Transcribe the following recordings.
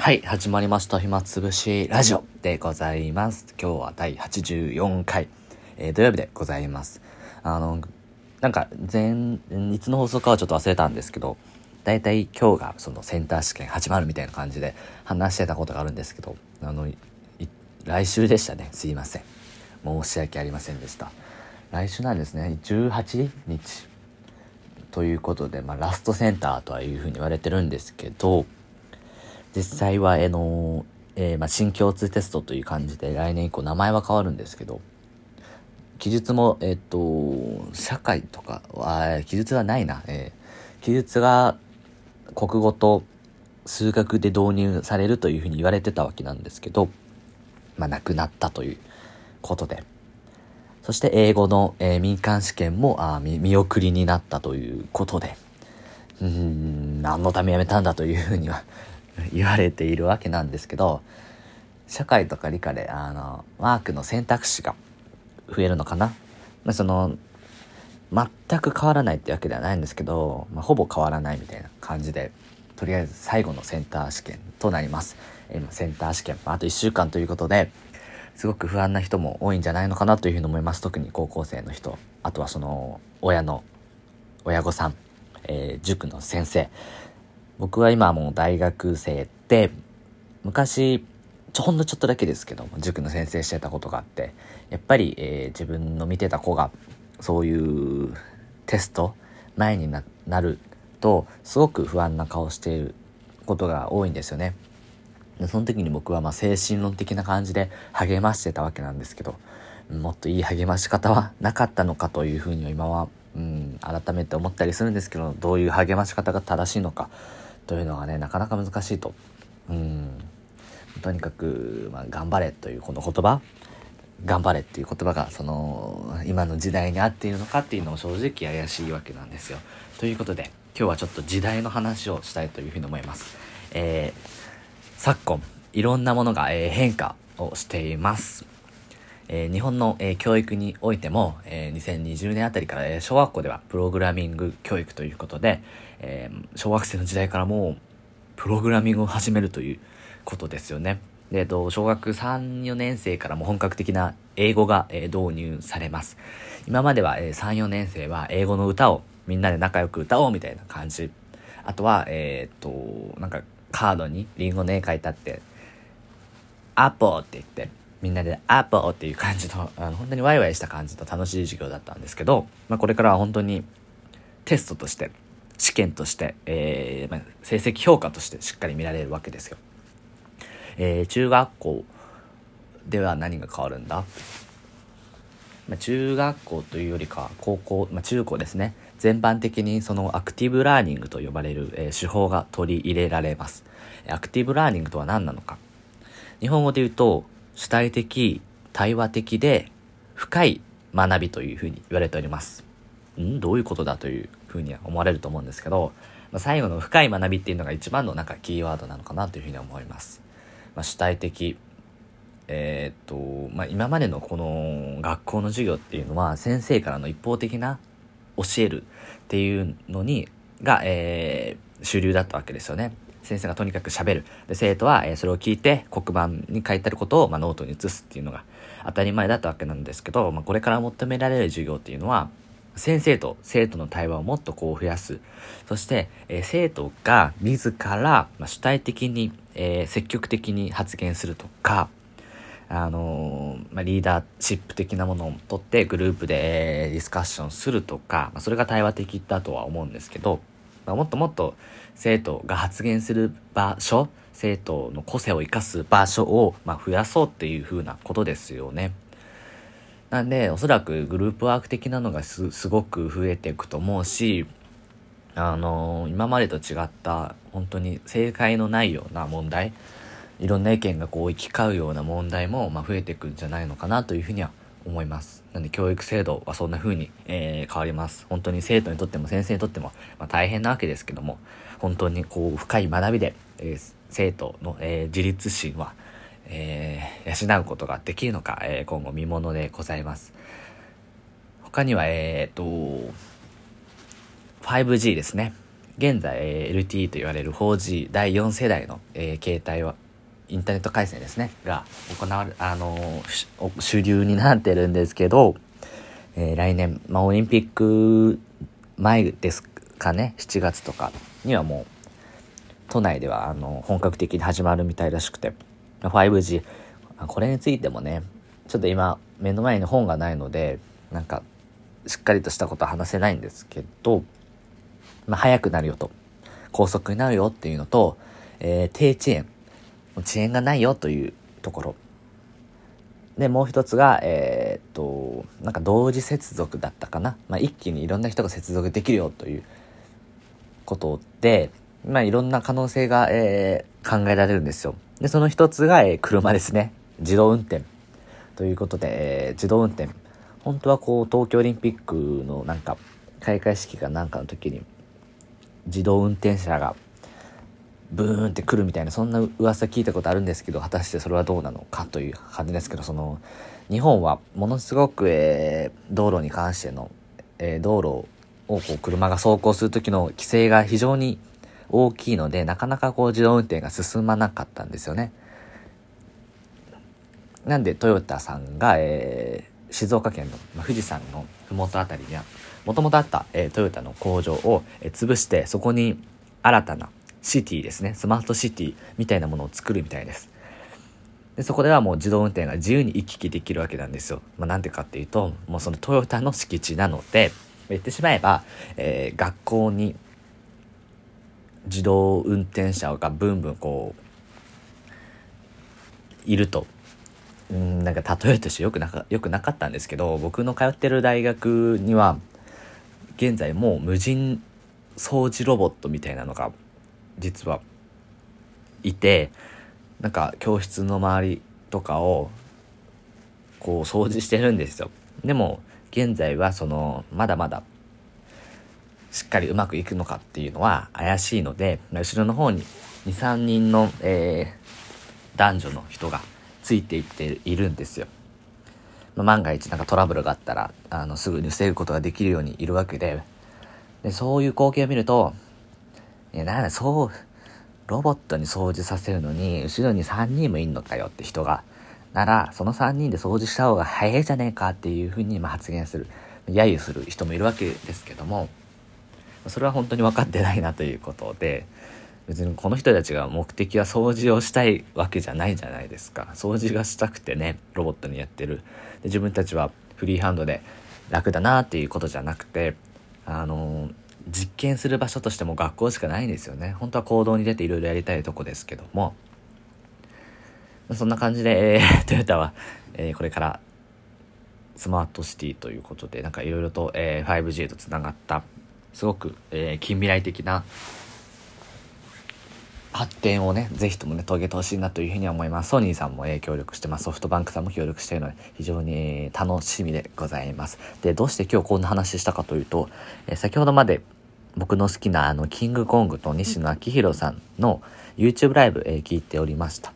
はい、始まりました。暇つぶしラジオでございます。今日は第84回、えー土曜日でございます。あの、なんか前、いつの放送かはちょっと忘れたんですけど、だいたい今日がそのセンター試験始まるみたいな感じで話してたことがあるんですけど、あの、来週でしたね。すいません。申し訳ありませんでした。来週なんですね。18日。ということで、まあ、ラストセンターとはいうふうに言われてるんですけど、実際は、あの、えーまあ、新共通テストという感じで来年以降名前は変わるんですけど、記述も、えっ、と、社会とかは、記述はないな。えー記述が国語と数学で導入されるというふうに言われてたわけなんですけど、まあ、なくなったということで。そして英語の、えー民間試験もあ見見送りになったということで、うん、何のためやめたんだというふうには言われているわけなんですけど、社会とか理科で、あの、マークの選択肢が増えるのかな？まあ、その、全く変わらないってわけではないんですけど、まあ、ほぼ変わらないみたいな感じで、とりあえず最後のセンター試験となります。今センター試験、ああと1週間ということで、すごく不安な人も多いんじゃないのかなというふうに思います。特に高校生の人、あとはその、親の、親御さん、えー塾の先生。僕は今もう大学生で、昔、ちょほんのちょっとだけですけども、塾の先生してたことがあって、やっぱり、えー自分の見てた子が、そういうテスト、前にななると、すごく不安な顔していることが多いんですよね。でその時に僕はま精神論的な感じで励ましてたわけなんですけど、もっといい励まし方はなかったのかというふうに今は、うん、改めて思ったりするんですけど、どういう励まし方が正しいのかというのがね、なかなか難しいと。うん、とにかく、まあ、頑張れというこの言葉、頑張れっていう言葉が、その、今の時代に合っているのかっていうのも正直怪しいわけなんですよ。ということで、今日はちょっと時代の話をしたいというふうに思います。えー昨今いろんなものが、えー変化をしています、え日本の、え教育においても、え2020年あたりから、え小学校ではプログラミング教育ということで、え小学生の時代からもうプログラミングを始めるということですよねで、えっと、小学3、4年生からも本格的な英語が、え導入されます。今までは、え3、4年生は英語の歌をみんなで仲良く歌おうみたいな感じ。あとは、えーっと、なんかカードにリンゴの絵描いてあって、アポって言って、みんなでアポっていう感じの、あの本当にワイワイした感じの楽しい授業だったんですけど、まあこれからは本当にテストとして、試験として、えーまあ、成績評価としてしっかり見られるわけですよ。えー中学校では何が変わるんだ？まあ、中学校というよりか高校、まあ、中高ですね。全般的にそのアクティブラーニングと呼ばれる、えー手法が取り入れられます。アクティブラーニングとは何なのか。日本語で言うと主体的対話的で深い学びというふうに言われておりますんどういうことだというふうには思われると思うんですけど、まあ、最後の深い学びっていうのが一番のなんかキーワードなのかなというふうに思います、まあ、主体的えーっと、まあ、今までのこの学校の授業っていうのは先生からの一方的な教えるっていうのに、が、えー主流だったわけですよね。先生がとにかく喋る。で、生徒は、えそれを聞いて黒板に書いてあることを、まあ、ノートに写すっていうのが当たり前だったわけなんですけど、まあ、これから求められる授業っていうのは、先生と生徒の対話をもっとこう増やす。そして、え生徒が自ら、ま、主体的に、え積極的に発言するとか、あのまあ、リーダーシップ的なものを取ってグループで、えディスカッションするとか、まあ、それが対話的だとは思うんですけど、まあ、もっともっと生徒が発言する場所、生徒の個性を生かす場所を、まあ、増やそうっていう風なことですよね。なんで、おそらくグループワーク的なのがすすごく増えていくと思うし、あのー今までと違った本当に正解のないような問題いろんな意見がこう行き交うような問題も、まあ、増えていくんじゃないのかなというふうには思います。なんで教育制度はそんな風に、えー変わります。本当に生徒にとっても先生にとっても、まあ、大変なわけですけども本当にこう深い学びで、えー生徒の、えー自立心は、えー養うことができるのか、えー今後見ものでございます。他にはえーっと 5G ですね。現在、えー LTE と言われる 4G 第4世代の、えー携帯はインターネット回線ですね。が行われあの主流になってるんですけど、えー来年、まあ、オリンピック前ですかね。7月とかにはもう都内ではあの本格的に始まるみたいらしくて。5G これについてもねちょっと今目の前に本がないのでなんかしっかりとしたことは話せないんですけど、まあ、速くなるよと。高速になるよっていうのと、えー低遅延。遅延がないよというところ。でもう一つがえーっとなんか同時接続だったかな、まあ、一気にいろんな人が接続できるよということで、まあ、いろんな可能性が、えー考えられるんですよ。でその一つが、えー車ですね。自動運転。ということで、えー自動運転。本当はこう東京オリンピックのなんか開会式かなんかの時に自動運転車がブーンって来るみたいなそんな噂聞いたことあるんですけど果たしてそれはどうなのかという感じですけどその日本はものすごく、えー道路に関しての、えー道路をこう車が走行する時の規制が非常に大きいのでなかなかこう自動運転が進まなかったんですよね。なんでトヨタさんが、えー静岡県の、富士山の麓あたりにはもともとあった、えートヨタの工場を、えー潰してそこに新たなシティですね。スマートシティみたいなものを作るみたいです。でそこではもう自動運転が自由に行き来できるわけなんですよ、まあ、なんでかっていうともうそのトヨタの敷地なので言ってしまえば、えー学校に自動運転車がブンブンこういると。うんなんか例えとしてよくなかよくなかったんですけど僕の通ってる大学には現在もう無人掃除ロボットみたいなのが実はいてなんか教室の周りとかをこう掃除してるんですよ。でも現在はそのまだまだしっかりうまくいくのかっていうのは怪しいので後ろの方に23人の、えー男女の人がついていっているんですよ、万が一なんかトラブルがあったらあのすぐに防ぐことができるようにいるわけで。でそういう光景を見るといやなんだそうロボットに掃除させるのに後ろに3人もいんのかよって人が。ならその3人で掃除した方が早いじゃねえかっていうふうにま発言する揶揄する人もいるわけですけどもそれは本当に分かってないなということで別にこの人たちが目的は掃除をしたいわけじゃないじゃないですか。掃除がしたくてねロボットにやってる。で自分たちはフリーハンドで楽だなっていうことじゃなくてあの実験する場所としても学校しかないんですよね本当は行動に出ていろいろやりたいとこですけどもそんな感じで、えー トヨタは、えーこれからスマートシティということでなんかいろいろと、えー 5G とつながったすごく、えー近未来的な発展をね、ぜひともね、遂げてほしいなというふうには思います。ソニーさんも、えー協力してます。ソフトバンクさんも協力しているので、非常に、えー楽しみでございます。で、どうして今日こんな話したかというと、えー先ほどまで僕の好きなあの、キングコングと西野昭弘さんの YouTube ライブ、えー聞いておりました。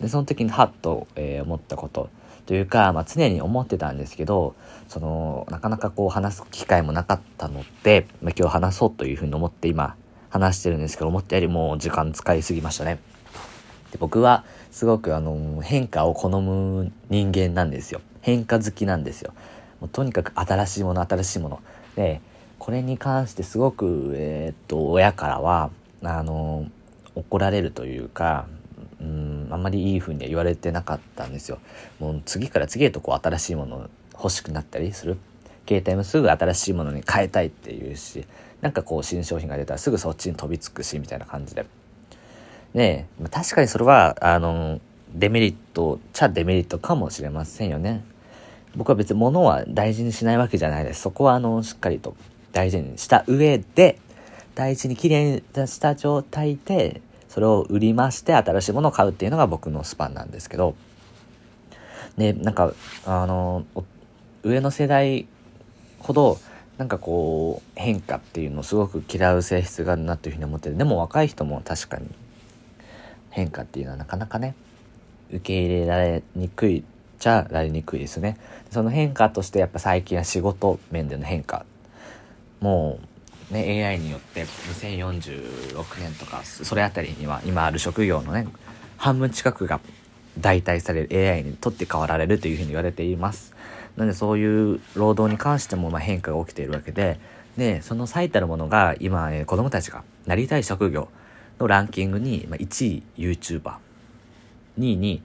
で、その時にハッと、えー思ったことというか、まあ、常に思ってたんですけど、その、なかなかこう話す機会もなかったので、まあ、今日話そうというふうに思って今、話してるんですけど、思ったよりも時間使いすぎましたね。で僕はすごくあの変化を好む人間なんですよ変化好きなんですよもうとにかく新しいもの新しいものでこれに関してすごくえーっと親からはあの怒られるというかうんあんまりいい風には言われてなかったんですよもう次から次へとこう新しいもの欲しくなったりする携帯もすぐ新しいものに変えたいっていうしなんかこう新商品が出たらすぐそっちに飛びつくしみたいな感じでねえ、確かにそれは、あの、デメリット、ちゃデメリットかもしれませんよね。僕は別に物は大事にしないわけじゃないです。そこは、あの、しっかりと大事にした上で、大事にきれいにした状態で、それを売りまして新しいものを買うっていうのが僕のスパンなんですけど、ね、なんか、あの、上の世代ほど、なんかこう、変化っていうのをすごく嫌う性質があるなというふうに思ってて、でも若い人も確かに変化っていうのはなかなかね受け入れられにくいじゃられにくいですね。その変化としてやっぱ最近は仕事面での変化もうね、AI によって2046年とかそれあたりには今ある職業のね半分近くが代替される AI にとって変わられるというふうに言われています。なのでそういう労働に関してもま変化が起きているわけででその最たるものが今、えー、子供たちがなりたい職業のランキングに、ま、1位 YouTuber2 位に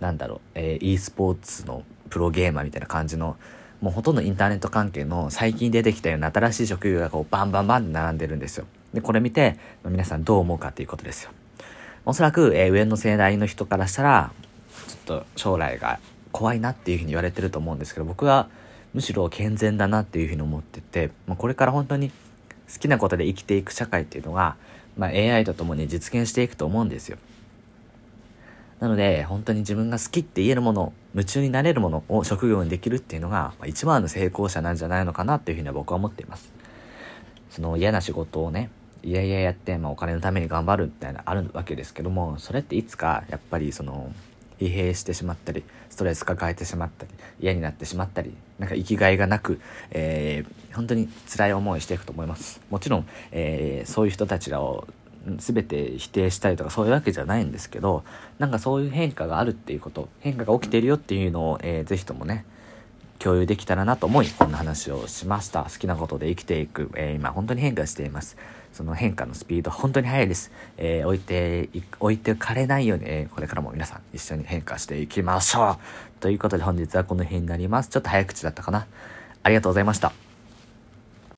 なんだろう、え、e スポーツのプロゲーマーみたいな感じのもうほとんどインターネット関係の最近出てきたような新しい職業がこうバンバンバンって並んでるんですよ。で、これ見て、皆さんどう思うかっていうことですよ。おそらく、えー、上の世代の人からしたら、ちょっと将来が怖いなっていうふうに言われてると思うんですけど、僕はむしろ健全だなっていうふうに思ってて、まあ、これから本当に好きなことで生きていく社会っていうのが、まあ、AI とともに実現していくと思うんですよ。なので、本当に自分が好きって言えるもの、夢中になれるものを職業にできるっていうのが、まあ、一番の成功者なんじゃないのかなっていうふうには僕は思っています。その嫌な仕事をね、いやいややって、まあ、お金のために頑張るみたいなあるわけですけども、それっていつかやっぱりその、疲弊してしまったり、ストレス抱えてしまったり、嫌になってしまったり、なんか生きがいがなく、えー、本当に辛い思いしていくと思います。もちろん、えー、そういう人たちらを全て否定したりとかそういうわけじゃないんですけどなんかそういう変化があるっていうこと変化が起きてるよっていうのを、えー、ぜひともね共有できたらなと思いこんな話をしました。好きなことで生きていく、えー、今本当に変化しています。その変化のスピード本当に速いです、えー、置いて置いてかれないように、えー、これからも皆さん一緒に変化していきましょう。ということで本日はこの辺になります。ちょっと早口だったかな。ありがとうございました。